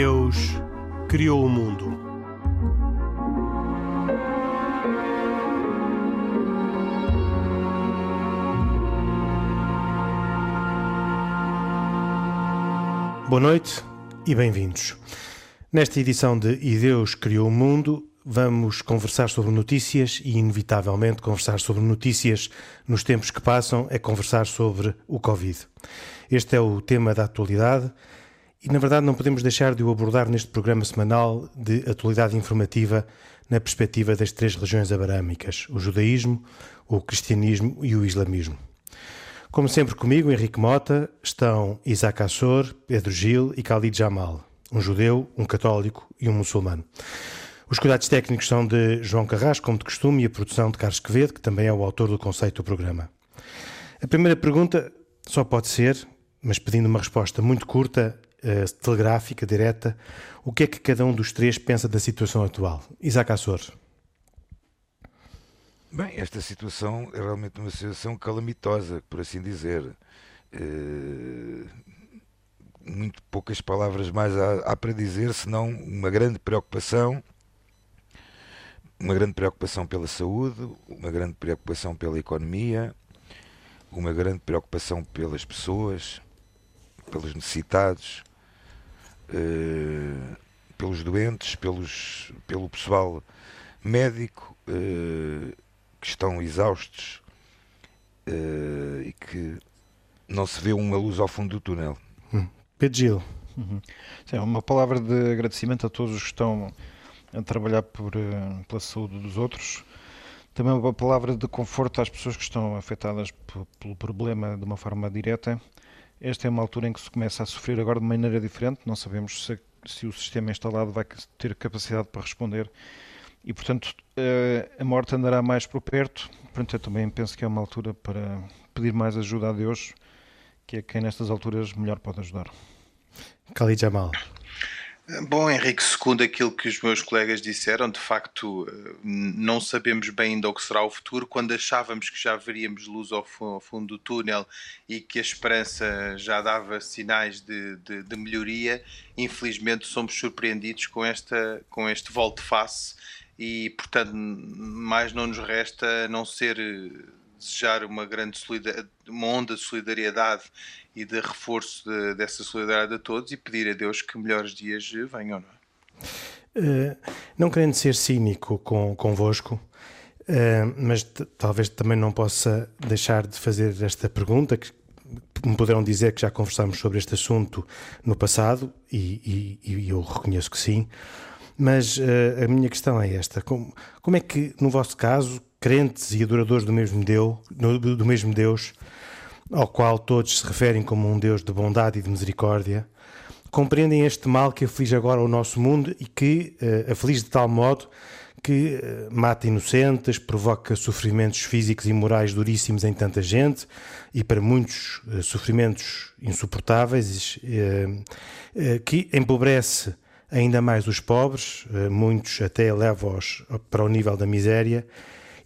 Deus criou o mundo. Boa noite e bem-vindos. Nesta edição de E Deus Criou o Mundo, vamos conversar sobre notícias e, inevitavelmente, conversar sobre notícias nos tempos que passam é conversar sobre o Covid. Este é o tema da atualidade e, na verdade, não podemos deixar de o abordar neste programa semanal de atualidade informativa na perspectiva das três religiões abarâmicas: o judaísmo, o cristianismo e o islamismo. Como sempre comigo, Henrique Mota, estão Isaac Assor, Pedro Gil e Khalid Jamal, um judeu, um católico e um muçulmano. Os cuidados técnicos são de João Carrasco, como de costume, e a produção de Carlos Quevedo, que também é o autor do conceito do programa. A primeira pergunta só pode ser, mas pedindo uma resposta muito curta, uh, telegráfica, direta, o que é que cada um dos três pensa da situação atual? Isaac Assor. Bem, esta situação é realmente uma situação calamitosa, por assim dizer. Uh, muito poucas palavras mais há, há, para dizer, senão uma grande preocupação, uma grande preocupação pela saúde, uma grande preocupação pela economia, uma grande preocupação pelas pessoas, pelos necessitados, uh, pelos doentes, pelos, pelo pessoal médico uh, que estão exaustos uh, e que não se vê uma luz ao fundo do túnel. Hum. Pedro Gil. Uhum. Sim, uma palavra de agradecimento a todos os que estão a trabalhar por, pela saúde dos outros também uma palavra de conforto às pessoas que estão afetadas pelo problema de uma forma direta. Esta é uma altura em que se começa a sofrer agora de maneira diferente, não sabemos se, se o sistema instalado vai ter capacidade para responder e, portanto, eh, a morte andará mais por perto. Portanto, eu também penso que é uma altura para pedir mais ajuda a Deus, que é quem nestas alturas melhor pode ajudar. Khalid Jamal. Bom, Henrique, segundo aquilo que os meus colegas disseram, de facto não sabemos bem ainda o que será o futuro. Quando achávamos que já veríamos luz ao fundo do túnel e que a esperança já dava sinais de, de, de melhoria, infelizmente somos surpreendidos com, esta, com este volte-face e, portanto, mais não nos resta não ser desejar uma grande uma onda de solidariedade e de reforço de, dessa solidariedade a todos e pedir a Deus que melhores dias venham. Não, é? uh, não querendo ser cínico com, convosco, uh, mas talvez também não possa deixar de fazer esta pergunta que me poderão dizer que já conversámos sobre este assunto no passado e, e, e eu reconheço que sim. Mas uh, a minha questão é esta: como, como é que, no vosso caso, crentes e adoradores do mesmo Deus, do mesmo Deus, ao qual todos se referem como um Deus de bondade e de misericórdia, compreendem este mal que aflige agora o nosso mundo e que uh, aflige de tal modo que uh, mata inocentes, provoca sofrimentos físicos e morais duríssimos em tanta gente e para muitos uh, sofrimentos insuportáveis, que empobrece ainda mais os pobres, muitos até leva-os para o nível da miséria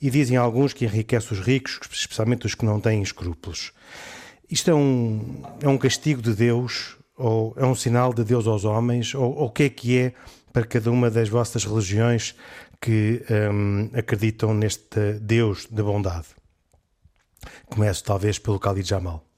e dizem alguns que enriquece os ricos, especialmente os que não têm escrúpulos. Isto é um, é um castigo de Deus, ou é um sinal de Deus aos homens, ou, ou o que é que é para cada uma das vossas religiões que um, acreditam neste Deus de bondade? Começo talvez pelo Khalid Jamal.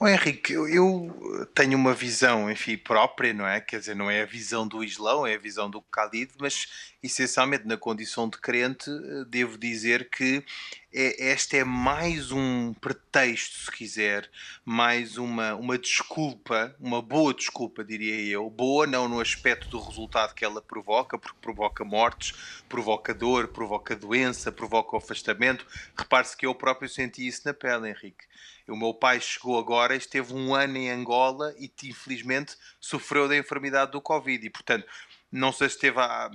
Oh, Henrique, eu tenho uma visão, enfim, própria, não é? Quer dizer, não é a visão do Islão, é a visão do Khalid, mas essencialmente na condição de crente, devo dizer que é, este é mais um pretexto, se quiser, mais uma, uma desculpa, uma boa desculpa, diria eu. Boa não no aspecto do resultado que ela provoca, porque provoca mortes, provoca dor, provoca doença, provoca afastamento. Repare-se que eu próprio senti isso na pele, Henrique o meu pai chegou agora, esteve um ano em Angola e infelizmente sofreu da enfermidade do Covid. E portanto, não sei se esteve à,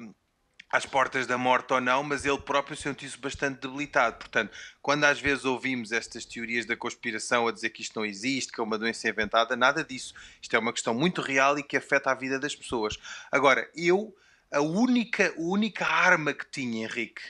às portas da morte ou não, mas ele próprio sentiu-se bastante debilitado. Portanto, quando às vezes ouvimos estas teorias da conspiração a dizer que isto não existe, que é uma doença inventada, nada disso. Isto é uma questão muito real e que afeta a vida das pessoas. Agora, eu, a única, a única arma que tinha, Henrique,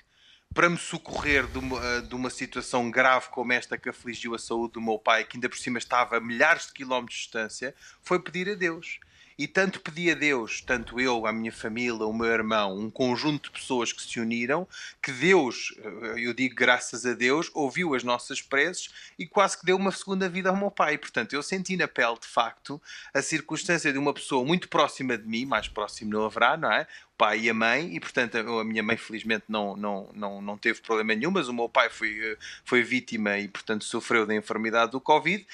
para me socorrer de uma, eh, de uma, situação grave como esta que afligiu a saúde do meu pai, que ainda por cima estava a milhares de quilómetros de distância, foi pedir a Deus. E tanto pedi a Deus, tanto eu, a minha família, o meu irmão, um conjunto de pessoas que se uniram, que Deus, eu digo graças a Deus, ouviu as nossas preces e quase que deu uma segunda vida ao meu pai. Portanto, eu senti na pele, de facto, a circunstância de uma pessoa muito próxima de mim, mais próximo não haverá, não é? pai e a mãe, e portanto a minha mãe felizmente não, não, não, não teve problema nenhum, mas o meu pai foi, foi vítima e portanto sofreu da enfermidade do Covid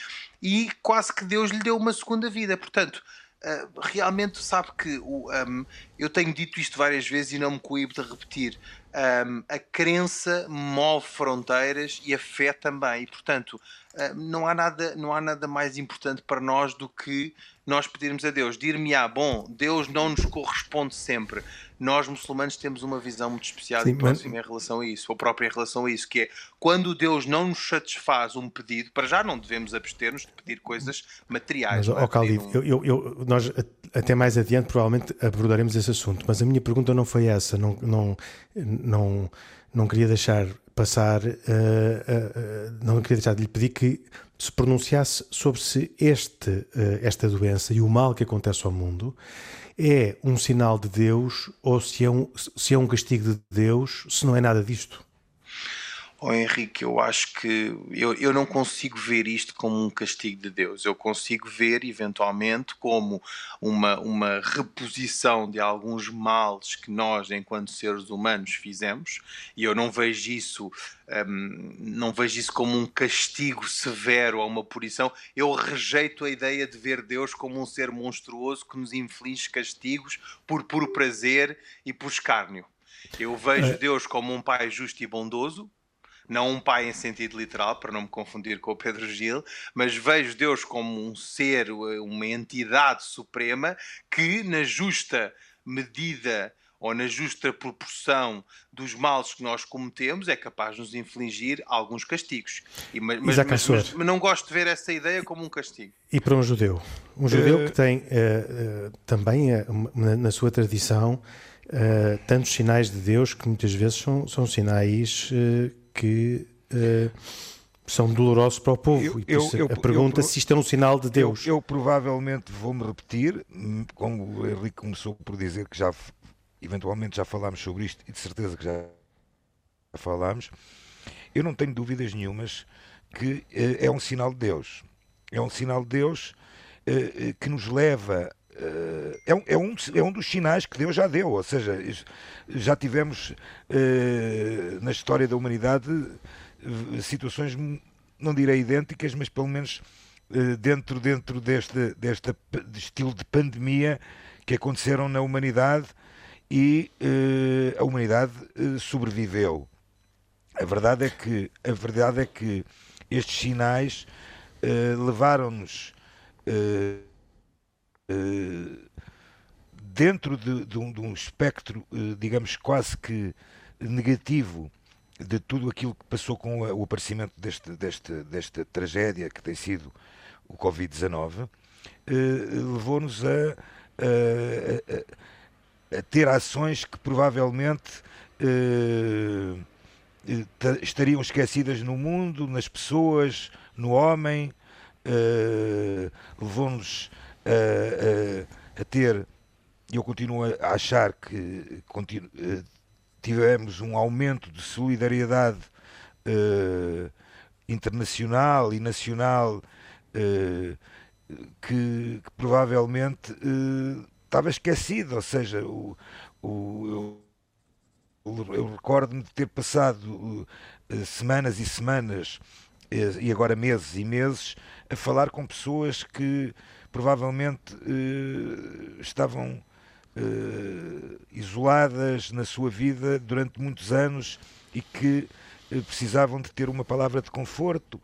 e quase que Deus lhe deu uma segunda vida. Portanto, realmente sabe que o, um, eu tenho dito isto várias vezes e não me coíbo de repetir. Um, a crença move fronteiras e a fé também. E, portanto, uh, não, há nada, não há nada mais importante para nós do que nós pedirmos a Deus. Dir-me-á, bom, Deus não nos corresponde sempre nós muçulmanos temos uma visão muito especial Sim, e próxima mas... em relação a isso, ou própria em relação a isso, que é quando Deus não nos satisfaz um pedido, para já não devemos abster-nos de pedir coisas materiais. Mas, é? Um... eu, eu, eu, nós até mais adiante provavelmente abordaremos esse assunto, mas a minha pergunta não foi essa, não, não, não, não queria deixar passar, uh, uh, não queria deixar de lhe pedir que se pronunciasse sobre se este, esta doença e o mal que acontece ao mundo é um sinal de Deus ou se é um, se é um castigo de Deus, se não é nada disto? Oh, Henrique, eu acho que eu, eu não consigo ver isto como um castigo de Deus. Eu consigo ver, eventualmente, como uma, uma reposição de alguns males que nós, enquanto seres humanos, fizemos. E eu não vejo isso, um, não vejo isso como um castigo severo ou uma punição. Eu rejeito a ideia de ver Deus como um ser monstruoso que nos inflige castigos por puro prazer e por escárnio. Eu vejo é. Deus como um pai justo e bondoso, não um pai em sentido literal, para não me confundir com o Pedro Gil, mas vejo Deus como um ser, uma entidade suprema que, na justa medida ou na justa proporção dos males que nós cometemos, é capaz de nos infligir alguns castigos. E, mas, mas, mas, mas, não gosto de ver essa ideia como um castigo. E para um judeu? Um judeu uh... que tem uh, uh, também na, na, sua tradição tantos sinais de Deus que muitas vezes são, são sinais que uh, são dolorosos para o povo. Eu, e eu, eu, a pergunta se isto é um sinal de Deus. Eu, provavelmente vou-me repetir, como o Henrique começou por dizer que já eventualmente já falámos sobre isto e de certeza que já falámos. Eu não tenho dúvidas nenhumas que uh, é um sinal de Deus. É um sinal de Deus uh, que nos leva é, um, é, um, é um dos sinais que Deus já deu, ou seja, já tivemos uh, na história da humanidade situações, não direi idênticas, mas pelo menos dentro, dentro deste, deste estilo de pandemia que aconteceram na humanidade e a humanidade sobreviveu. A verdade é que, a verdade é que estes sinais levaram-nos dentro de, de, um, de, um, espectro, eh, digamos, quase que negativo de tudo aquilo que passou com o aparecimento deste, deste, desta tragédia que tem sido o Covid-19, eh, levou-nos a, a, a, ter ações que provavelmente eh, estariam esquecidas no mundo, nas pessoas, no homem, levou-nos a, a, a ter, eu continuo a achar que eh, tivemos um aumento de solidariedade uh, internacional e nacional uh, que, que, provavelmente uh, estava esquecido, ou seja, o, o, eu, eu recordo-me de ter passado semanas e semanas e agora meses e meses a falar com pessoas que provavelmente eh, estavam eh, isoladas na sua vida durante muitos anos e que eh, precisavam de ter uma palavra de conforto.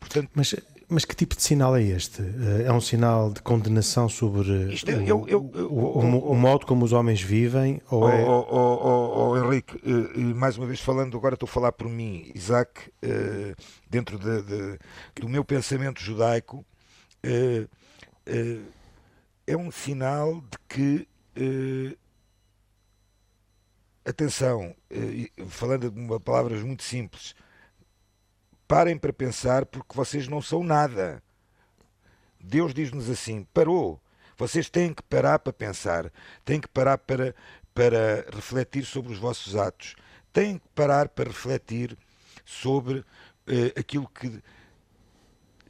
portanto, mas, mas que tipo de sinal é este? É um sinal de condenação sobre é, o, eu, eu, eu, o, o, o, modo como os homens vivem? Ou oh, é... oh, oh, oh Henrique, mais uma vez falando, agora estou a falar por mim, Isaac, dentro de, de, do meu pensamento judaico, uh, é um sinal de que, uh, atenção, falando de uma, palavras muito simples, parem para pensar porque vocês não são nada. Deus diz-nos assim: parou. Vocês têm que parar para pensar, têm que parar para, para refletir sobre os vossos atos, têm que parar para refletir sobre aquilo que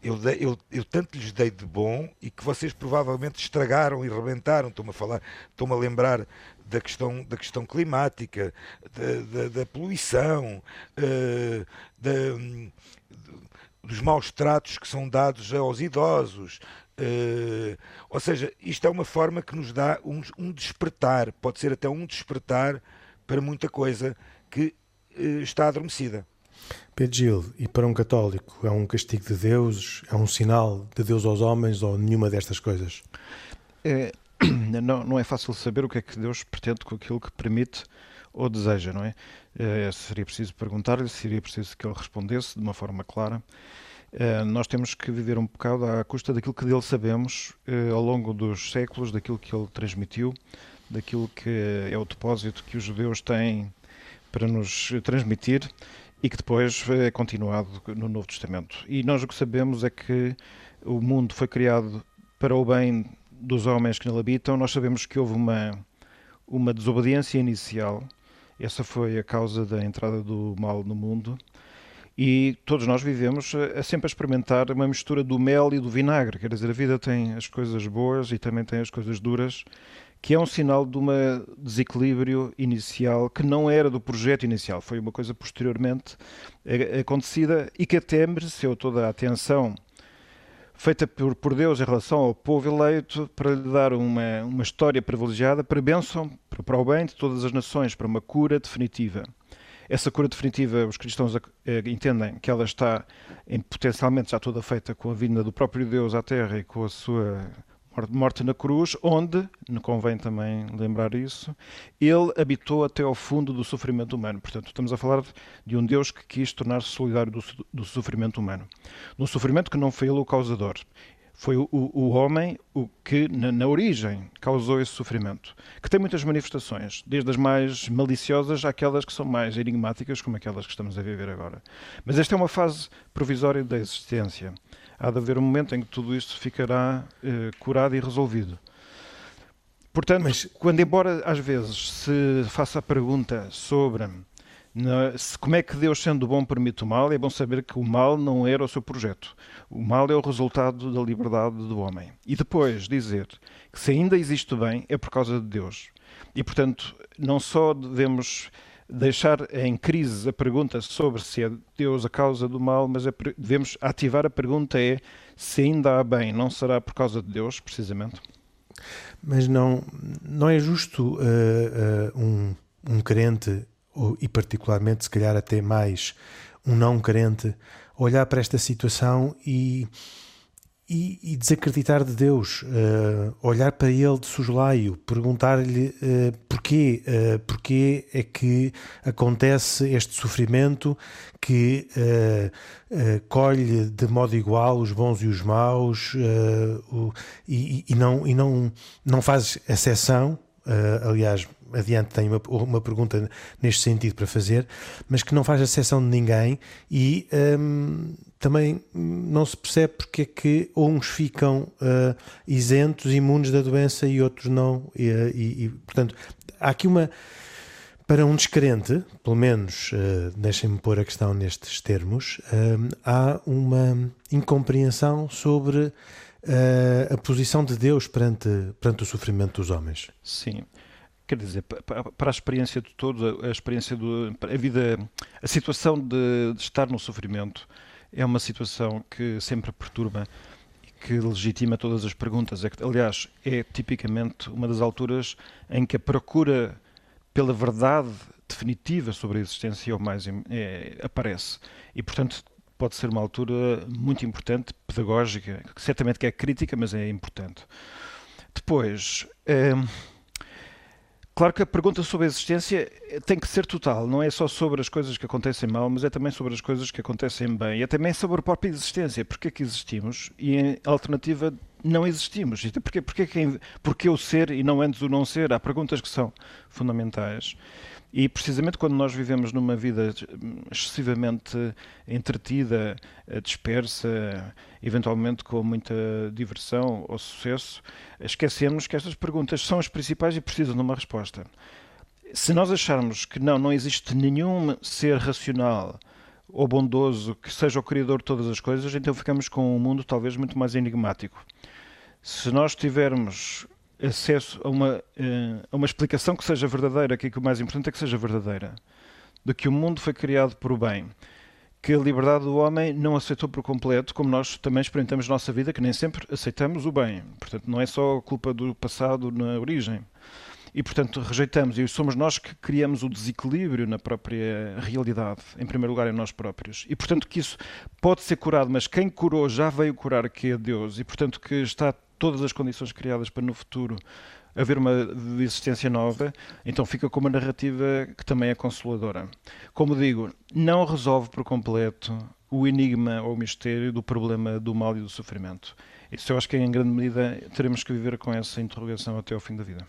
eu, dei, eu, eu, tanto lhes dei de bom e que vocês provavelmente estragaram e rebentaram. Estou-me a falar, estou-me a lembrar da questão, da questão climática, da, da, da poluição, uh, da, dos maus tratos que são dados aos idosos. Uh, ou seja, isto é uma forma que nos dá um, um, despertar, pode ser até um despertar para muita coisa que uh, está adormecida. Pedro Gil, e para um católico é um castigo de Deus, é um sinal de Deus aos homens ou nenhuma destas coisas? É, não, não é fácil saber o que é que Deus pretende com aquilo que permite ou deseja, não é? é seria preciso perguntar-lhe, seria preciso que ele respondesse de uma forma clara. É, nós temos que viver um bocado à custa daquilo que dele sabemos é, ao longo dos séculos, daquilo que ele transmitiu, daquilo que é o depósito que os judeus têm para nos transmitir e que depois é continuado no Novo Testamento. E nós o que sabemos é que o mundo foi criado para o bem dos homens que nele habitam. Nós sabemos que houve uma, uma desobediência inicial. Essa foi a causa da entrada do mal no mundo. E todos nós vivemos a, a sempre a experimentar uma mistura do mel e do vinagre. Quer dizer, a vida tem as coisas boas e também tem as coisas duras que é um sinal de um desequilíbrio inicial que não era do projeto inicial, foi uma coisa posteriormente acontecida e que até mereceu toda a atenção feita por, por Deus em relação ao povo eleito para lhe dar uma, uma história privilegiada para bênção, para, para o bem de todas as nações, para uma cura definitiva. Essa cura definitiva, os cristãos eh, entendem que ela está em, potencialmente já toda feita com a vinda do próprio Deus à Terra e com a sua morte na cruz, onde, convém também lembrar isso, ele habitou até ao fundo do sofrimento humano. Portanto, estamos a falar de um Deus que quis tornar-se solidário do, do, sofrimento humano. No sofrimento que não foi ele o causador. Foi o, o homem o que, na, na, origem, causou esse sofrimento, que tem muitas manifestações, desde as mais maliciosas àquelas que são mais enigmáticas, como aquelas que estamos a viver agora. Mas esta é uma fase provisória da existência há de haver um momento em que tudo isto ficará eh, curado e resolvido. Portanto, Mas... quando embora às vezes se faça a pergunta sobre na, se, como é que Deus, sendo bom, permite o mal, é bom saber que o mal não era o seu projeto. O mal é o resultado da liberdade do homem. E depois dizer que se ainda existe o bem é por causa de Deus. E, portanto, não só devemos deixar em crise a pergunta sobre se é Deus a causa do mal, mas é, devemos ativar a pergunta é se ainda há bem, não será por causa de Deus, precisamente? Mas não, não é justo uh, uh, um, um crente, ou, e particularmente se calhar até mais um não crente, olhar para esta situação e e, e, desacreditar de Deus, uh, olhar para ele de soslaio, perguntar-lhe uh, porquê, uh, porquê é que acontece este sofrimento que colhe de modo igual os bons e os maus o, e, e, não, e não, não faz exceção, aliás, adiante tenho uma, uma pergunta neste sentido para fazer, mas que não faz exceção de ninguém e um, também não se percebe porque é que uns ficam uh, isentos, imunes da doença e outros não. E, e, e, portanto, há aqui uma. Para um descrente, pelo menos uh, deixem-me pôr a questão nestes termos, uh, há uma incompreensão sobre a posição de Deus perante, perante o sofrimento dos homens. Sim, quer dizer, para a experiência de todos, a experiência do, a vida, a situação de, de, estar no sofrimento é uma situação que sempre perturba e que legitima todas as perguntas. É que, aliás, é tipicamente uma das alturas em que a procura pela verdade definitiva sobre a existência é o mais é, aparece. E, portanto, pode ser uma altura muito importante, pedagógica, certamente que é crítica, mas é importante. Depois, é, Claro que a pergunta sobre a existência tem que ser total, não é só sobre as coisas que acontecem mal, mas é também sobre as coisas que acontecem bem, e é também sobre a própria existência, porque é que existimos, e a alternativa não existimos. Porquê, porquê, porquê o ser e não antes o não ser? Há perguntas que são fundamentais. E precisamente quando nós vivemos numa vida excessivamente entretida, dispersa, eventualmente com muita diversão ou sucesso, esquecemos que estas perguntas são as principais e precisam de uma resposta. Se nós acharmos que não, não existe nenhum ser racional ou bondoso que seja o criador de todas as coisas, então ficamos com um mundo talvez muito mais enigmático. Se nós tivermos acesso a uma, eh, a uma explicação que seja verdadeira, aqui que o mais importante é que seja verdadeira, de que o mundo foi criado por bem, que a liberdade do homem não aceitou por completo, como nós também experimentamos na nossa vida, que nem sempre aceitamos o bem. Portanto, não é só culpa do passado na origem. E, portanto, rejeitamos, e somos nós que criamos o desequilíbrio na própria realidade, em primeiro lugar em nós próprios. E, portanto, que isso pode ser curado, mas quem curou já veio curar, que é Deus, e, portanto, que está todas as condições criadas para no futuro haver uma existência nova, então fica com uma narrativa que também é consoladora. Como digo, não resolve por completo o enigma ou o mistério do problema do mal e do sofrimento. Isso eu acho que em grande medida teremos que viver com essa interrogação até ao fim da vida.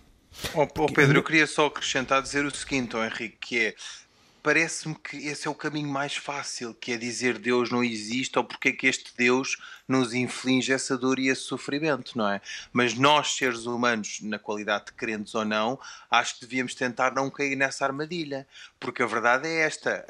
Oh, oh Pedro, eu queria só acrescentar dizer o seguinte, oh Henrique, que é parece-me que esse é o caminho mais fácil, que é dizer Deus não existe ou porque é que este Deus nos inflige essa dor e esse sofrimento, não é? Mas nós, seres humanos, na qualidade de crentes ou não, acho que devíamos tentar não cair nessa armadilha, porque a verdade é esta: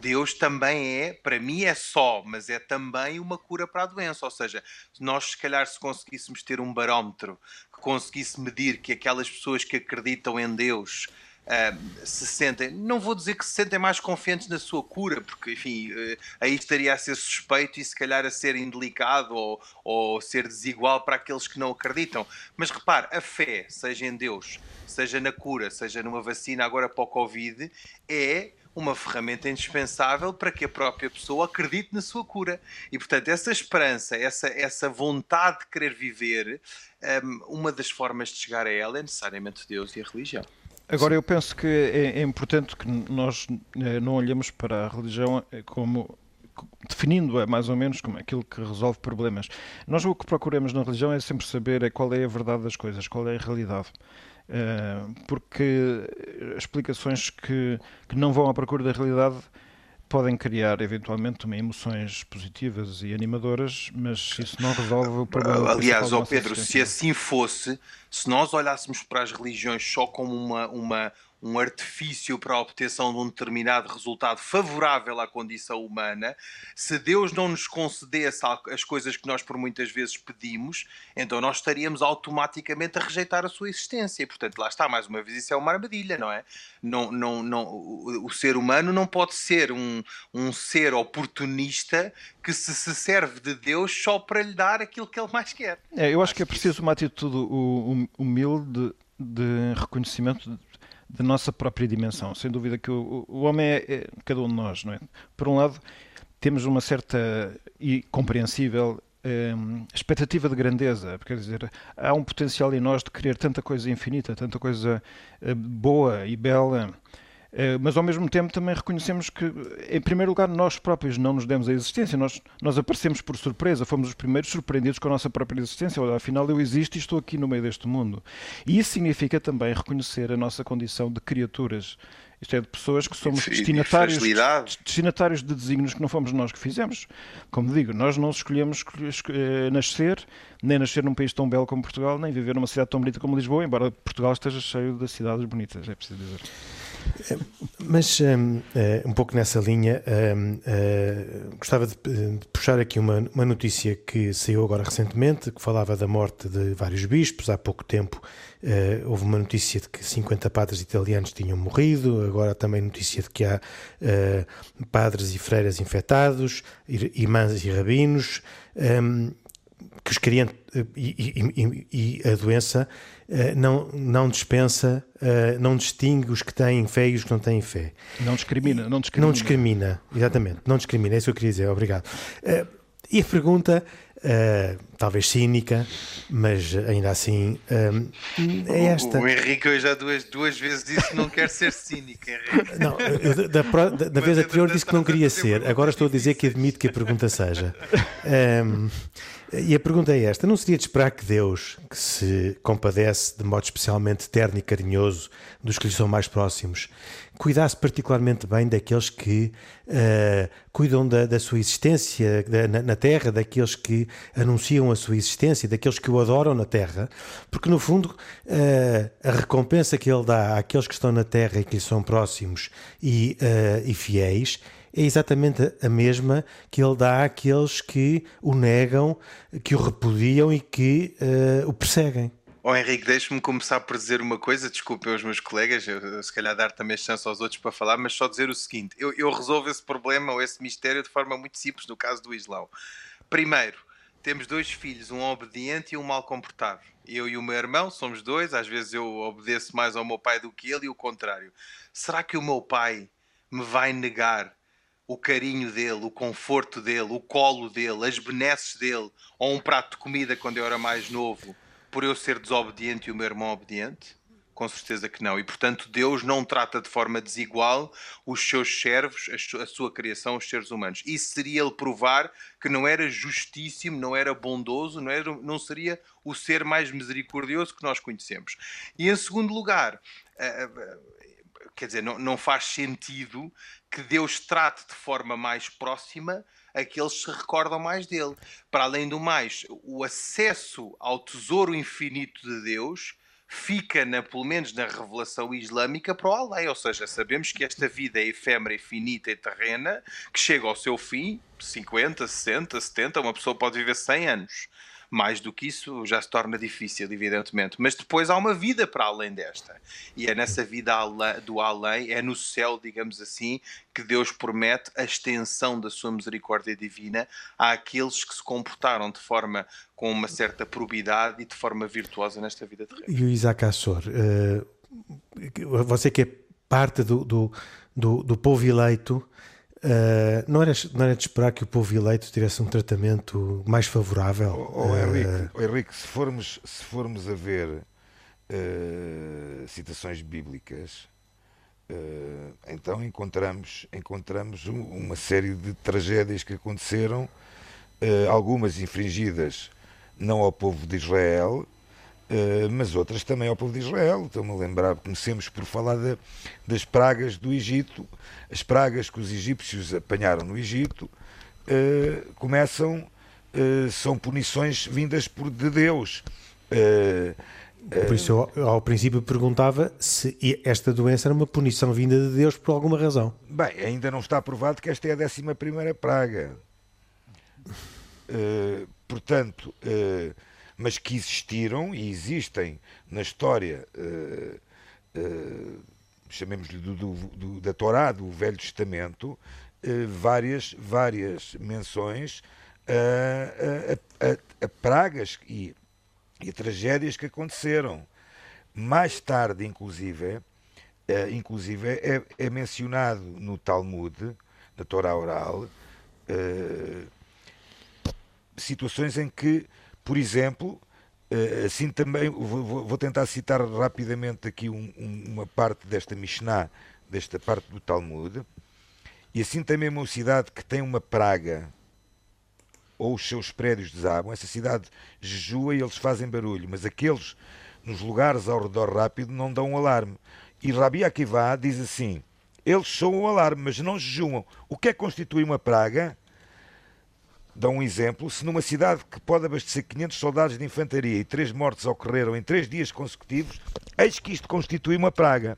Deus também é, para mim é só, mas é também uma cura para a doença. Ou seja, nós, se calhar, se conseguíssemos ter um barómetro que conseguisse medir que aquelas pessoas que acreditam em Deus Uh, se sentem, não vou dizer que se sentem mais confiantes na sua cura, porque enfim, uh, aí estaria a ser suspeito e se calhar a ser indelicado ou, ou ser desigual para aqueles que não acreditam. Mas repare, a fé, seja em Deus, seja na cura, seja numa vacina agora para o Covid, é uma ferramenta indispensável para que a própria pessoa acredite na sua cura. E, portanto, essa esperança, essa, essa vontade de querer viver, um, uma das formas de chegar a ela é necessariamente Deus e a religião. Agora, eu penso que é, é importante que nós é, não olhemos para a religião eh, como definindo-a mais ou menos como aquilo que resolve problemas. Nós o que procuramos na religião é sempre saber é qual é a verdade das coisas, qual é a realidade. Eh, porque explicações que, que não vão à procura da realidade podem criar eventualmente também emoções positivas e animadoras, mas isso não resolve o problema. Aliás, ó Pedro, se assim fosse, se nós olhássemos para as religiões só como uma, uma, um artifício para a obtenção de um determinado resultado favorável à condição humana, se Deus não nos concedesse as coisas que nós por muitas vezes pedimos, então nós estaríamos automaticamente a rejeitar a sua existência. E, portanto, lá está, mais uma vez, isso é uma armadilha, não é? Não, não, não, o, o ser humano não pode ser um, um ser oportunista que se, se serve de Deus só para lhe dar aquilo que ele mais quer. É, eu acho, acho que é preciso uma atitude humilde de reconhecimento da nossa própria dimensão. Sem dúvida que o, o homem é, é, cada um de nós, não é? Por um lado, temos uma certa e compreensível um, expectativa de grandeza, quer dizer, há um potencial em nós de querer tanta coisa infinita, tanta coisa uh, boa e bela mas ao mesmo tempo também reconhecemos que, em primeiro lugar, nós próprios não nos demos a existência, nós, nós aparecemos por surpresa, fomos os primeiros surpreendidos com a nossa própria existência. Olha, afinal, eu existo e estou aqui no meio deste mundo. E isso significa também reconhecer a nossa condição de criaturas. Isto é, de pessoas que somos destinatários, destinatários de desígnios que não fomos nós que fizemos. Como digo, nós não escolhemos eh, nascer, nem nascer num país tão belo como Portugal, nem viver numa cidade tão bonita como Lisboa, embora Portugal esteja cheio de cidades bonitas, é preciso dizer. Mas um, eh, um, pouco nessa linha, um, uh, eh, gostava de, de, puxar aqui uma, uma notícia que saiu agora recentemente, que falava da morte de vários bispos. Há pouco tempo uh, houve uma notícia de que 50 padres italianos tinham morrido, agora também notícia de que há uh, padres e freiras infectados, irmãs e rabinos. Um, que os queriam e, e, e, a doença uh, não, não dispensa, uh, não distingue os que têm fé e os que não têm fé. Não discrimina, não discrimina. Não discrimina, exatamente, não discrimina, é isso que eu queria dizer, obrigado. E a pergunta, talvez cínica, mas ainda assim, é esta. O, Henrique hoje já duas, duas vezes disse que não quer ser cínico, Henrique. Não, eu, da, da, da vez anterior disse que não queria ser, agora estou a dizer que admito que a pergunta seja. Um, E a pergunta é esta: não seria de esperar que Deus, que se compadece de modo especialmente terno e carinhoso dos que lhe são mais próximos, cuidasse particularmente bem daqueles que uh, cuidam da, da, sua existência da, na, na, Terra, daqueles que anunciam a sua existência, daqueles que o adoram na Terra? Porque, no fundo, uh, a recompensa que ele dá àqueles que estão na Terra e que lhe são próximos e, uh, e fiéis é exatamente a mesma que ele dá àqueles que o negam, que o repudiam e que uh, o perseguem. Oh Henrique, deixe-me começar por dizer uma coisa, desculpem os meus colegas, eu, se calhar dar também chance aos outros para falar, mas só dizer o seguinte: eu, eu resolvo esse problema ou esse mistério de forma muito simples no caso do Islão. Primeiro, temos dois filhos, um obediente e um mal comportado. Eu e o meu irmão somos dois, às vezes eu obedeço mais ao meu pai do que ele e o contrário. Será que o meu pai me vai negar o carinho dele, o conforto dele, o colo dele, as benesses dele, ou um prato de comida quando eu era mais novo, por eu ser desobediente e o meu irmão obediente? Com certeza que não. E portanto, Deus não trata de forma desigual os seus servos, a sua criação, os seres humanos. Isso seria ele provar que não era justíssimo, não era bondoso, não, era, não seria o ser mais misericordioso que nós conhecemos. E em segundo lugar, quer dizer, não, não faz sentido que Deus trate de forma mais próxima aqueles que se recordam mais dele. Para além do mais, o acesso ao tesouro infinito de Deus fica, na, pelo menos na revelação islâmica, para o além. Ou seja, sabemos que esta vida é efêmera, infinita e terrena, que chega ao seu fim, 50, 60, 70, uma pessoa pode viver 100 anos. Mais do que isso já se torna difícil, evidentemente. Mas depois há uma vida para além desta. E é nessa vida do além, é no céu, digamos assim, que Deus promete a extensão da sua misericórdia divina àqueles que se comportaram de forma com uma certa probidade e de forma virtuosa nesta vida terrena. E o Isaac Assor, uh, você que é parte do, do, do, do povo eleito, Uh, não, era, não era de esperar que o povo eleito tivesse um tratamento mais favorável? Oh, oh, Henrique, oh, Henrique, se, formos, se formos a ver uh, citações bíblicas, uh, então encontramos, encontramos um, uma série de tragédias que aconteceram, algumas infringidas não ao povo de Israel, Uh, mas outras também ao povo de Israel. Estou-me a lembrar, comecemos por falar de, das pragas do Egito. As pragas que os egípcios apanharam no Egito uh, começam, uh, são punições vindas por, de Deus. por isso, eu, ao princípio, perguntava se esta doença era uma punição vinda de Deus por alguma razão. Bem, ainda não está provado que esta é a 11 praga. portanto mas que existiram e existem na história, uh, uh, chamemos-lhe da Torá, do Velho Testamento, uh, várias, várias menções a, a, a, a pragas e, e, tragédias que aconteceram. Mais tarde, inclusive, inclusive é, é, mencionado no Talmud, na Torá oral, situações em que por exemplo, eh, assim também, vou tentar citar rapidamente aqui um, uma parte desta Mishnah, desta parte do Talmud, e assim também uma cidade que tem uma praga, ou os seus prédios desabam, essa cidade jejua e eles fazem barulho, mas aqueles nos lugares ao redor rápido não dão um alarme. E Rabi Akiva diz assim, eles soam o alarme, mas não jejuam. O que é que constitui uma praga? Dá um exemplo, se numa cidade que pode abastecer 500 soldados de infantaria e três mortes ocorreram em três dias consecutivos, eis que isto constitui uma praga.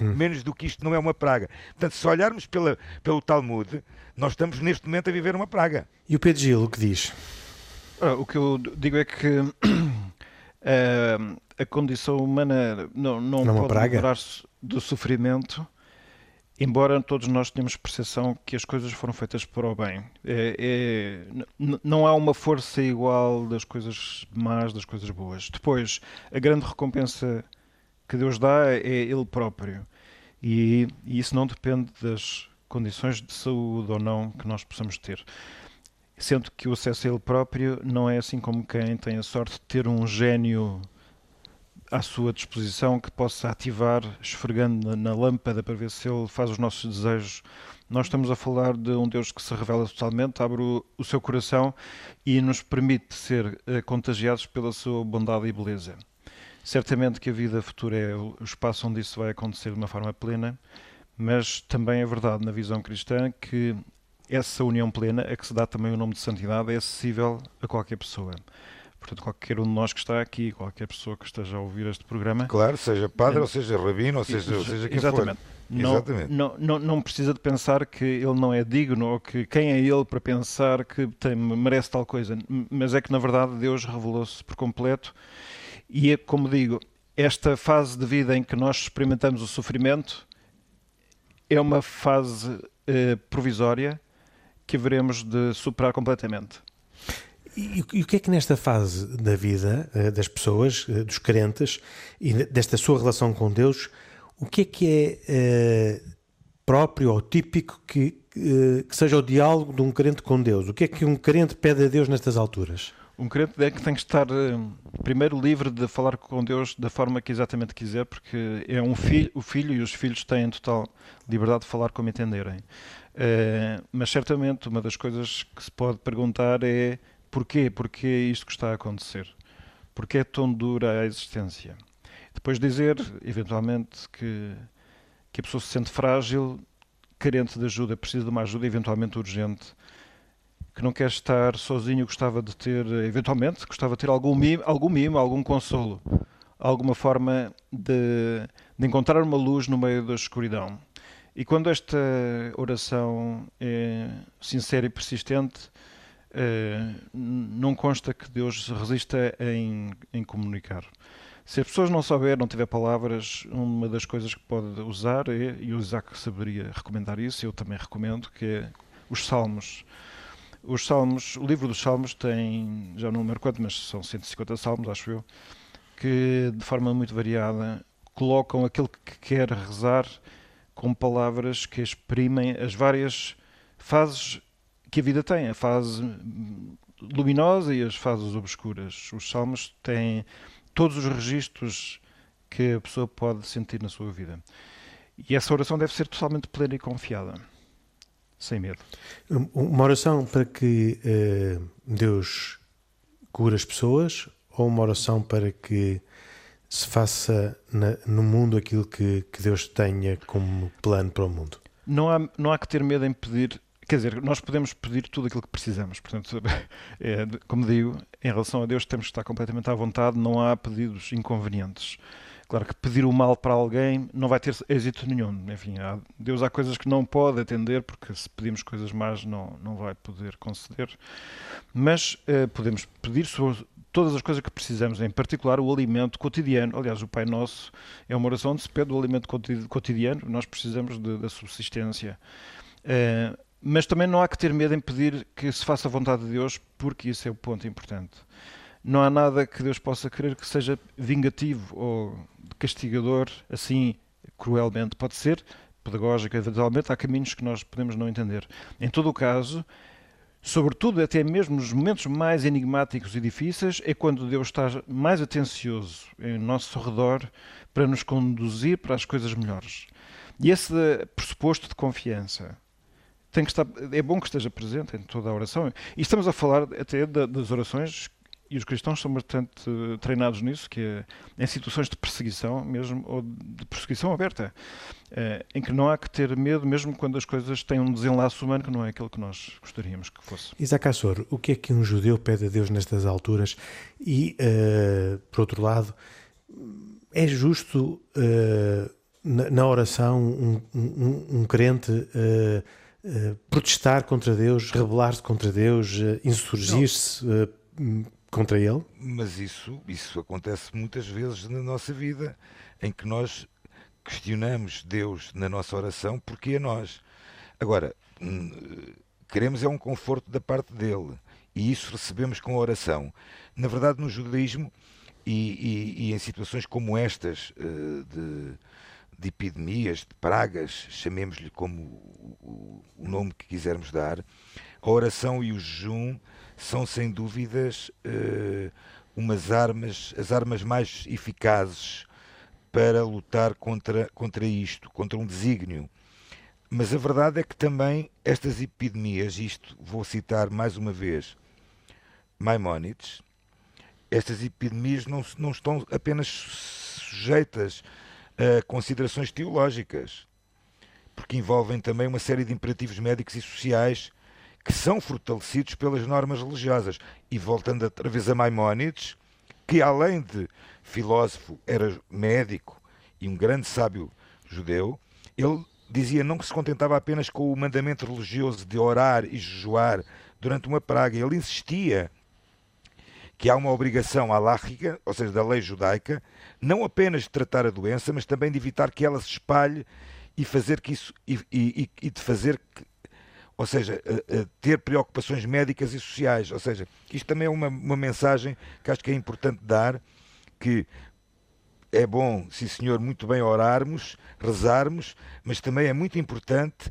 Hum. Menos do que isto não é uma praga. Portanto, se olharmos pela, pelo Talmud, nós estamos neste momento a viver uma praga. E o Pedro Gil, o que diz? o que eu digo é que eh, a condição humana não, não, não pode livrar-se do sofrimento embora todos nós tenhamos percepção que as coisas foram feitas para o bem. É, é, não há uma força igual das coisas más, das coisas boas. Depois, a grande recompensa que Deus dá é Ele próprio. E, e isso não depende das condições de saúde ou não que nós possamos ter. Sendo que o acesso a Ele próprio não é assim como quem tem a sorte de ter um gênio à sua disposição que possa ativar, esfregando na, lâmpada para ver se ele faz os nossos desejos Nós estamos a falar de um Deus que se revela totalmente, abre o, o seu coração e nos permite ser uh, contagiados pela sua bondade e beleza. Certamente que a vida futura é o espaço onde isso vai acontecer de uma forma plena, mas também é verdade na visão cristã que essa união plena, a que se dá também o nome de santidade, é acessível a qualquer pessoa. Portanto, qualquer um de nós que está aqui, qualquer pessoa que esteja a ouvir este programa. Claro, seja padre, é, ou seja rabino, ou seja, ou seja quem exatamente. for. Não, exatamente. Não, não, não precisa de pensar que ele não é digno ou que quem é ele para pensar que tem, merece tal coisa. Mas é que, na verdade, Deus revelou-se por completo. E, é, como digo, esta fase de vida em que nós experimentamos o sofrimento é uma fase eh, provisória que haveremos de superar completamente. E, e, o que é que nesta fase da vida uh, das pessoas, uh, dos crentes, e desta sua relação com Deus, o que é que é uh, próprio ou típico que, que seja o diálogo de um crente com Deus? O que é que um crente pede a Deus nestas alturas? Um crente é que tem que estar primeiro livre de falar com Deus da forma que exatamente quiser, porque é um filho, o filho e os filhos têm total liberdade de falar como entenderem. mas certamente uma das coisas que se pode perguntar é Porquê? Porque é isto que está a acontecer. Porque é tão dura a existência. Depois dizer, eventualmente, que, que a pessoa se sente frágil, carente de ajuda, precisa de uma ajuda eventualmente urgente, que não quer estar sozinho, gostava de ter, eventualmente, gostava de ter algum mimo, algum, mimo, algum consolo, alguma forma de, de encontrar uma luz no meio da escuridão. E quando esta oração é sincera e persistente, não consta que Deus resista em, em comunicar. Se as pessoas não souber, não tiver palavras, uma das coisas que pode usar é, e o Isaac saberia recomendar isso, eu também recomendo, que é os Salmos. Os Salmos, o livro dos Salmos tem, já não lembro quanto, mas são 150 Salmos, acho eu, que de forma muito variada colocam aquele que quer rezar com palavras que exprimem as várias fases que a vida tem, a fase luminosa e as fases obscuras. Os salmos têm todos os registros que a pessoa pode sentir na sua vida. E essa oração deve ser totalmente plena e confiada, sem medo. Uma oração para que uh, Deus cure as pessoas ou uma oração para que se faça na, no mundo aquilo que, que Deus tenha como plano para o mundo? Não há, não há que ter medo em pedir Quer dizer, nós podemos pedir tudo aquilo que precisamos. Portanto, é, como digo, em relação a Deus temos que estar completamente à vontade, não há pedidos inconvenientes. Claro que pedir o mal para alguém não vai ter êxito nenhum. Enfim, há, Deus há coisas que não pode atender, porque se pedimos coisas más não, não vai poder conceder. Mas eh, podemos pedir sobre todas as coisas que precisamos, em particular o alimento cotidiano. Aliás, o Pai Nosso é uma oração onde se pede o alimento cotidiano, nós precisamos da subsistência. Eh, mas também não há que ter medo em pedir que se faça a vontade de Deus, porque isso é o ponto importante. Não há nada que Deus possa querer que seja vingativo ou castigador, assim, cruelmente. Pode ser pedagógico, eventualmente, há caminhos que nós podemos não entender. Em todo o caso, sobretudo até mesmo nos momentos mais enigmáticos e difíceis, é quando Deus está mais atencioso em nosso redor para nos conduzir para as coisas melhores. E esse pressuposto de confiança tem que estar, é bom que esteja presente em toda a oração. E estamos a falar até das orações, e os cristãos são bastante treinados nisso, que é em situações de perseguição mesmo, ou de perseguição aberta, é, em que não há que ter medo, mesmo quando as coisas têm um desenlace humano que não é aquele que nós gostaríamos que fosse. Isaac Assor, o que é que um judeu pede a Deus nestas alturas? E, uh, por outro lado, é justo uh, na, na, oração um, um, um crente... Uh, eh, protestar contra Deus, rebelar-se contra Deus, uh, insurgir-se uh, contra Ele? Mas isso, isso acontece muitas vezes na nossa vida, em que nós questionamos Deus na nossa oração porque é nós. Agora, hum, queremos é um conforto da parte dele e isso recebemos com a oração. Na verdade, no judaísmo e, e, e em situações como estas de de epidemias, de pragas, chamemos-lhe como o, o, nome que quisermos dar, a oração e o jejum são sem dúvidas uh, umas armas, as armas mais eficazes para lutar contra, contra isto, contra um desígnio. Mas a verdade é que também estas epidemias, isto vou citar mais uma vez Maimónides, estas epidemias não, não estão apenas sujeitas a considerações teológicas, porque envolvem também uma série de imperativos médicos e sociais que são fortalecidos pelas normas religiosas. E voltando outra vez a Maimónides, que além de filósofo era médico e um grande sábio judeu, ele dizia não que se contentava apenas com o mandamento religioso de orar e jejuar durante uma praga, ele insistia que há uma obrigação alárrica, ou seja, da lei judaica, não apenas de tratar a doença, mas também de evitar que ela se espalhe e fazer que isso e, e, e de fazer que, ou seja, a, a ter preocupações médicas e sociais, ou seja, isto também é uma, uma mensagem que acho que é importante dar, que é bom, sim senhor, muito bem orarmos, rezarmos, mas também é muito importante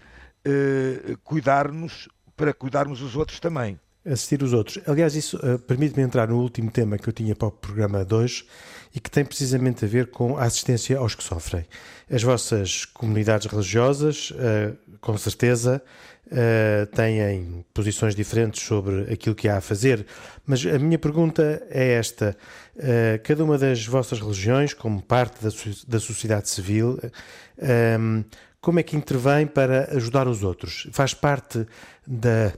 uh, cuidarmos para cuidarmos os outros também assistir os outros. Aliás, isso uh, permite-me entrar no último tema que eu tinha para o programa de hoje e que tem precisamente a ver com a assistência aos que sofrem. As vossas comunidades religiosas, uh, com certeza, uh, têm posições diferentes sobre aquilo que há a fazer, mas a minha pergunta é esta: cada uma das vossas religiões, como parte da, da sociedade civil, como é que intervém para ajudar os outros? Faz parte da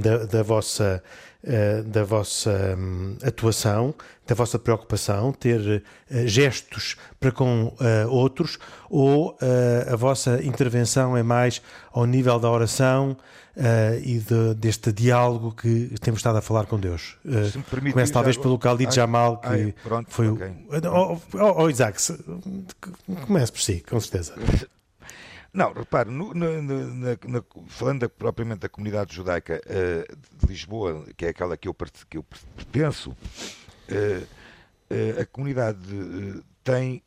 da, da vossa, uh, da vossa um, atuação, da vossa preocupação, ter uh, gestos para com uh, outros, ou a vossa intervenção é mais ao nível da oração e de, deste diálogo que temos estado a falar com Deus? Começo talvez pelo Khalid Jamal, que ai, pronto, foi okay. o. Oh, oh, oh, Isaac, comece por si, com certeza. Não, repare, no, no, na, na, falando propriamente da comunidade judaica uh, de Lisboa, que é aquela que eu, que eu pertenço, uh, uh, a comunidade tem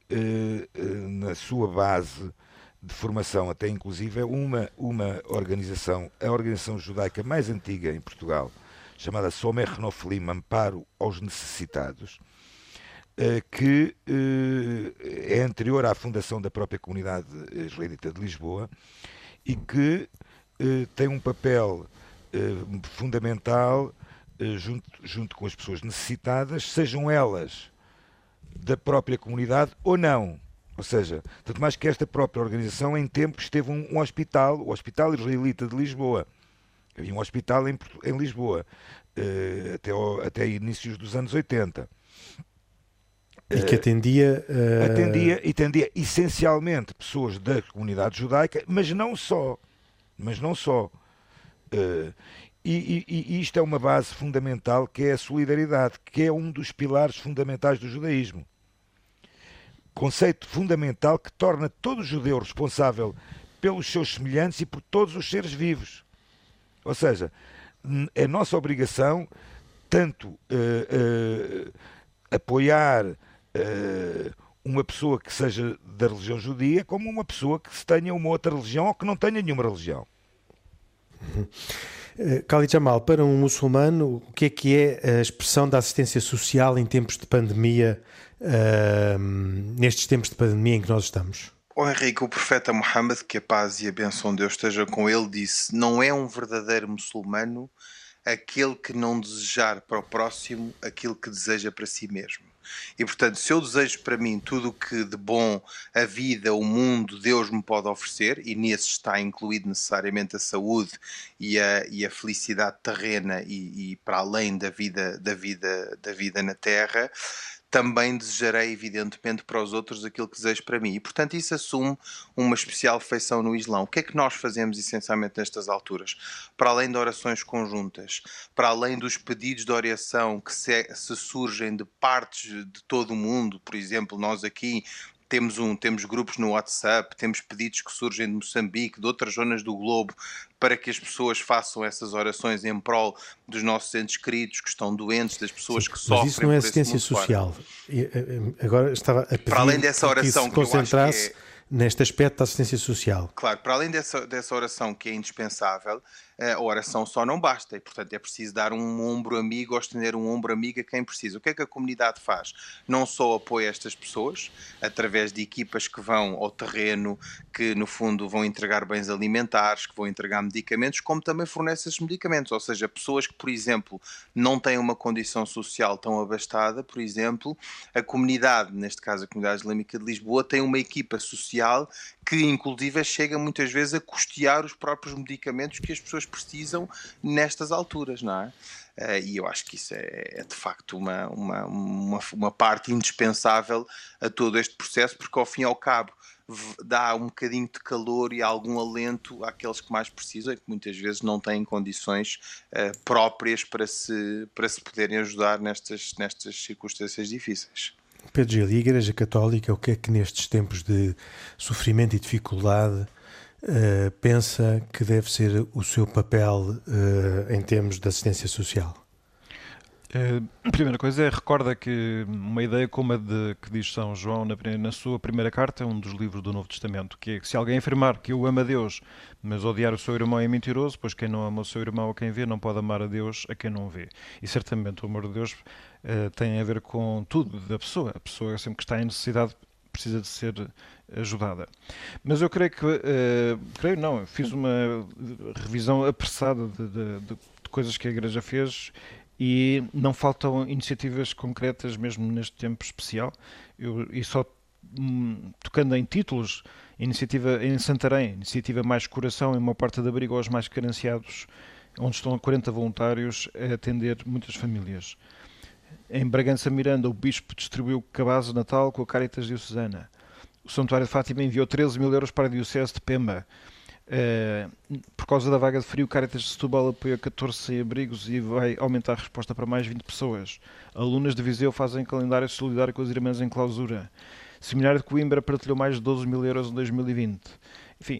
na sua base de formação, até inclusive, uma, uma organização, a organização judaica mais antiga em Portugal, chamada Somer Nofelim, Amparo aos Necessitados, que eh, é anterior à fundação da própria comunidade israelita de Lisboa e que eh, tem um papel fundamental junto, junto com as pessoas necessitadas, sejam elas da própria comunidade ou não. Ou seja, tanto mais que esta própria organização em tempos teve um, um hospital, o Hospital Israelita de Lisboa. Havia um hospital em, em Lisboa, até, até inícios dos anos 80. E que atendia. Uh... Atendia e atendia essencialmente pessoas da comunidade judaica, mas não só. Mas não só. Uh, e, e, e, isto é uma base fundamental que é a solidariedade, que é um dos pilares fundamentais do judaísmo. Conceito fundamental que torna todo judeu responsável pelos seus semelhantes e por todos os seres vivos. Ou seja, é nossa obrigação tanto uh, apoiar uma pessoa que seja da religião judia como uma pessoa que tenha uma outra religião ou que não tenha nenhuma religião. Eh, Khalid Jamal, para um muçulmano, o que é que é a expressão da assistência social em tempos de pandemia, uh, nestes tempos de pandemia em que nós estamos? O Henrique, o profeta Muhammad, que a paz e a bênção de Deus esteja com ele, disse: Não é um verdadeiro muçulmano aquele que não desejar para o próximo aquilo que deseja para si mesmo. E portanto, se eu desejo para mim tudo o que de bom a vida, o mundo, Deus me pode oferecer, e nesse está incluído necessariamente a saúde e a, e a felicidade terrena e, e para além da vida, da vida, da vida na Terra, também desejarei, evidentemente, para os outros aquilo que desejo para mim. E, portanto, isso assume uma especial feição no Islão. O que é que nós fazemos, essencialmente, nestas alturas? Para além de orações conjuntas, para além dos pedidos de oração que se, se surgem de partes de todo o mundo, por exemplo, nós aqui temos, um, temos grupos no WhatsApp, temos pedidos que surgem de Moçambique, de outras zonas do globo, para que as pessoas façam essas orações em prol dos nossos entes queridos que estão doentes, das pessoas Sim, que sofrem. Mas isso não é assistência social. Eh, eh, agora estava a pedir para além dessa oração que, que concentrasse que é... neste aspecto da assistência social. Claro, para além dessa, dessa oração que é indispensável, a oração só não basta e, portanto, é preciso dar um ombro amigo ou estender um ombro amigo a quem precisa. O que é que a comunidade faz? Não só apoia estas pessoas, através de equipas que vão ao terreno, que no fundo vão entregar bens alimentares, que vão entregar medicamentos, como também fornece esses medicamentos. Ou seja, pessoas que, por exemplo, não têm uma condição social tão abastada, por exemplo, a comunidade, neste caso a Comunidade Islâmica de Lisboa, tem uma equipa social que, inclusive, chega muitas vezes a custear os próprios medicamentos que as pessoas precisam nestas alturas, não é? Uh, e eu acho que isso é, é de facto uma, uma, uma, uma, parte indispensável a todo este processo, porque ao fim e ao cabo dá um bocadinho de calor e algum alento àqueles que mais precisam e que muitas vezes não têm condições uh, próprias para se, para se poderem ajudar nestas, nestas circunstâncias difíceis. Pedro Gil, a Igreja Católica, o que é que nestes tempos de sofrimento e dificuldade uh, pensa que deve ser o seu papel uh, em termos de assistência social? Uh, a primeira coisa é recorda que uma ideia como a de que diz São João na, na, sua primeira carta, um dos livros do Novo Testamento, que é que se alguém afirmar que eu amo a Deus, mas odiar o seu irmão é mentiroso, pois quem não ama o seu irmão a quem vê não pode amar a Deus a quem não vê. E certamente o amor de Deus uh, tem a ver com tudo da pessoa. A pessoa sempre que está em necessidade precisa de ser ajudada. Mas eu creio que, uh, creio não, fiz uma revisão apressada de, de, de coisas que a Igreja fez e não faltam iniciativas concretas mesmo neste tempo especial. Eu, e só hum, tocando em títulos, iniciativa em Santarém, iniciativa Mais Coração em uma parte de abrigo aos mais carenciados, onde estão 40 voluntários a atender muitas famílias. Em Bragança Miranda, o Bispo distribuiu cabazes de Natal com a Caritas Diocesana. O Santuário de Fátima enviou 13 mil euros para a Diocese de Pemba. Uh, por causa da vaga de frio, Caritas de Setúbal apoia 14 abrigos e vai aumentar a resposta para mais 20 pessoas. Alunas de Viseu fazem calendário solidário com as irmãs em clausura. Seminário de Coimbra partilhou mais de 12 mil euros em 2020. Enfim,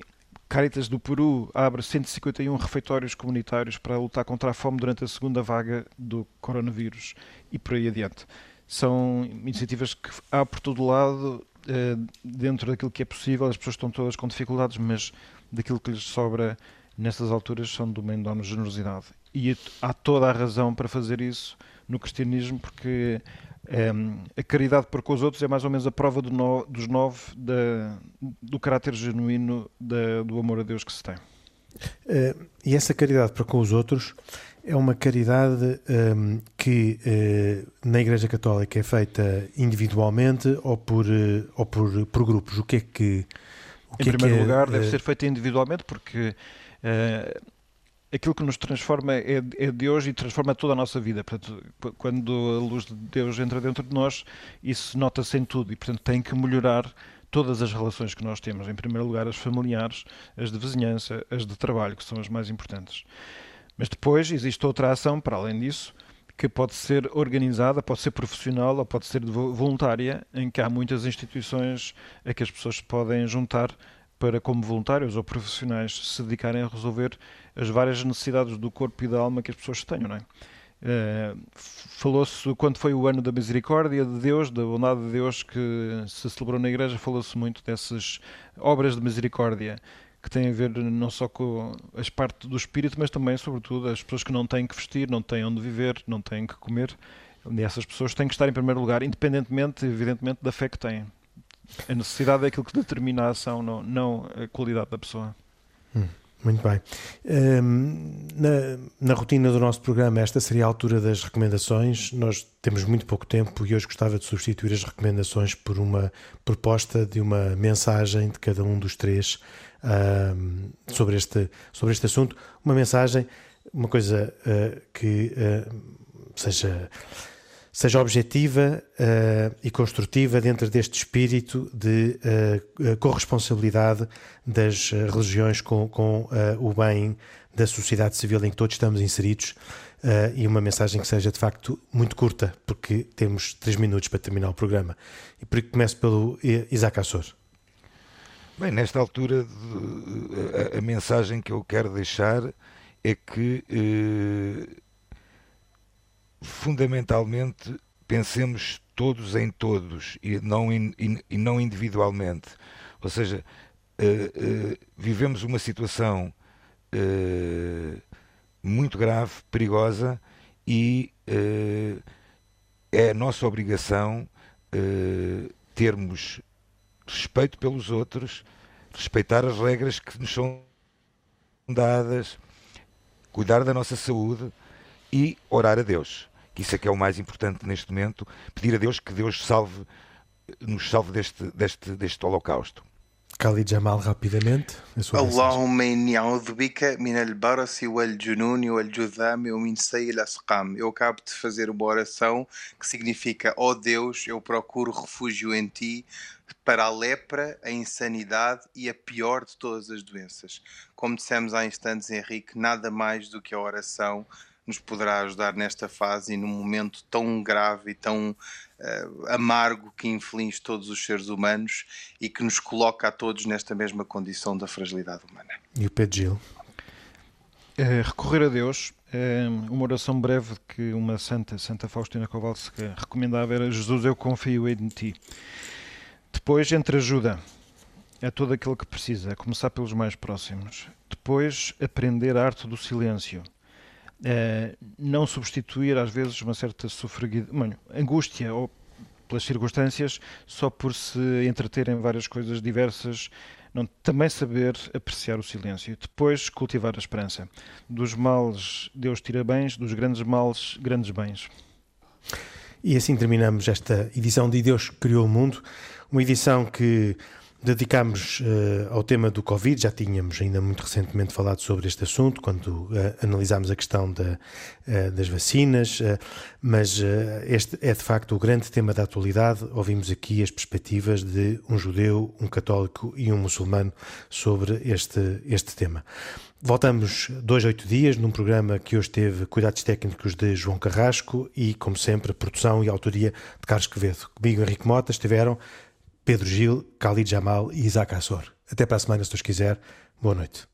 Caritas do Peru abre 151 refeitórios comunitários para lutar contra a fome durante a segunda vaga do coronavírus e por aí adiante. São iniciativas que há por todo lado, eh, dentro daquilo que é possível, as pessoas estão todas com dificuldades, mas daquilo que lhes sobra nestas alturas são de uma enorme generosidade. E há toda a razão para fazer isso no cristianismo, porque um, a caridade para com os outros é mais ou menos a prova do no, dos nove da, do caráter genuíno da, do amor a Deus que se tem. Uh, e essa caridade para com os outros é uma caridade um, que uh, na Igreja Católica é feita individualmente ou por, uh, ou por, por grupos? O que é que. O que em é primeiro é, lugar, deve ser feita individualmente porque aquilo que nos transforma é, é Deus e transforma toda a nossa vida. Portanto, quando a luz de Deus entra dentro de nós, isso nota-se em tudo e, portanto, tem que melhorar todas as relações que nós temos. Em primeiro lugar, as familiares, as de vizinhança, as de trabalho, que são as mais importantes. Mas depois existe outra ação, para além disso, que pode ser organizada, pode ser profissional ou pode ser voluntária, em que há muitas instituições a que as pessoas podem juntar para, como voluntários ou profissionais, se dedicarem a resolver as várias necessidades do corpo e da alma que as pessoas tenham, não é? Uh, falou-se quando foi o ano da misericórdia de Deus, da bondade de Deus que se celebrou na igreja, falou-se muito dessas obras de misericórdia que têm a ver não só com as partes do espírito, mas também, sobretudo, as pessoas que não têm que vestir, não têm onde viver, não têm que comer. E essas pessoas têm que estar em primeiro lugar, independentemente, evidentemente, da fé que têm. A necessidade é aquilo que determina a ação, não, não a qualidade da pessoa. Hum. Muito bem. Um, na, na, rotina do nosso programa, esta seria a altura das recomendações. Nós temos muito pouco tempo e hoje gostava de substituir as recomendações por uma proposta de uma mensagem de cada um dos três um, sobre, este, sobre este assunto. Uma mensagem, uma coisa uh, que uh, seja seja objetiva uh, e construtiva dentro deste espírito de uh, corresponsabilidade das religiões com, com uh, o bem da sociedade civil em que todos estamos inseridos e uma mensagem que seja de facto muito curta, porque temos três minutos para terminar o programa. E por isso começo pelo Isaac Assor. Bem, nesta altura, a, a, mensagem que eu quero deixar é que fundamentalmente pensemos todos em todos e não, in, e não individualmente. Ou seja, uh, uh, vivemos uma situação uh, muito grave, perigosa e é a nossa obrigação termos respeito pelos outros, respeitar as regras que nos são dadas, cuidar da nossa saúde e orar a Deus Que isso é que é o mais importante neste momento, pedir a Deus que Deus salve, nos salve deste, deste, deste holocausto. Khalid Jamal rapidamente اللهم إني أعوذ بك من البرص والجنون والجذام ومن سيء الأسقام Eu acabo de fazer uma oração que significa Ó oh Deus, eu procuro refúgio em Ti para a lepra, a insanidade e a pior de todas as doenças. Como dissemos há instantes, Henrique, nada mais do que a oração nos poderá ajudar nesta fase e num momento tão grave e tão uh, amargo que inflige todos os seres humanos e que nos coloca a todos nesta mesma condição da fragilidade humana. E o Pedro Gil? É, recorrer a Deus, é uma oração breve que uma santa, Santa Faustina Kowalska, recomendava era Jesus, eu confio em ti. Depois, entre ajuda a todo aquele que precisa, a começar pelos mais próximos. Depois, aprender a arte do silêncio Uh, não substituir às vezes uma certa sofreguidão, angústia ou pelas circunstâncias só por se entreter em várias coisas diversas, não, também saber apreciar o silêncio. Depois cultivar a esperança. Dos males Deus tira bens, dos grandes males grandes bens. E assim terminamos esta edição de Deus Criou o Mundo, uma edição que Dedicámos uh, ao tema do Covid, já tínhamos ainda muito recentemente falado sobre este assunto, quando uh, analisámos a questão da, uh, das vacinas, mas este é de facto o grande tema da atualidade. Ouvimos aqui as perspectivas de um judeu, um católico e um muçulmano sobre este, este tema. Voltamos dois, oito dias num programa que hoje teve cuidados técnicos de João Carrasco e, como sempre, produção e autoria de Carlos Quevedo. Comigo, Henrique Mota, estiveram Pedro Gil, Khalid Jamal e Isaac Assor. Até para a semana, se Deus quiser. Boa noite.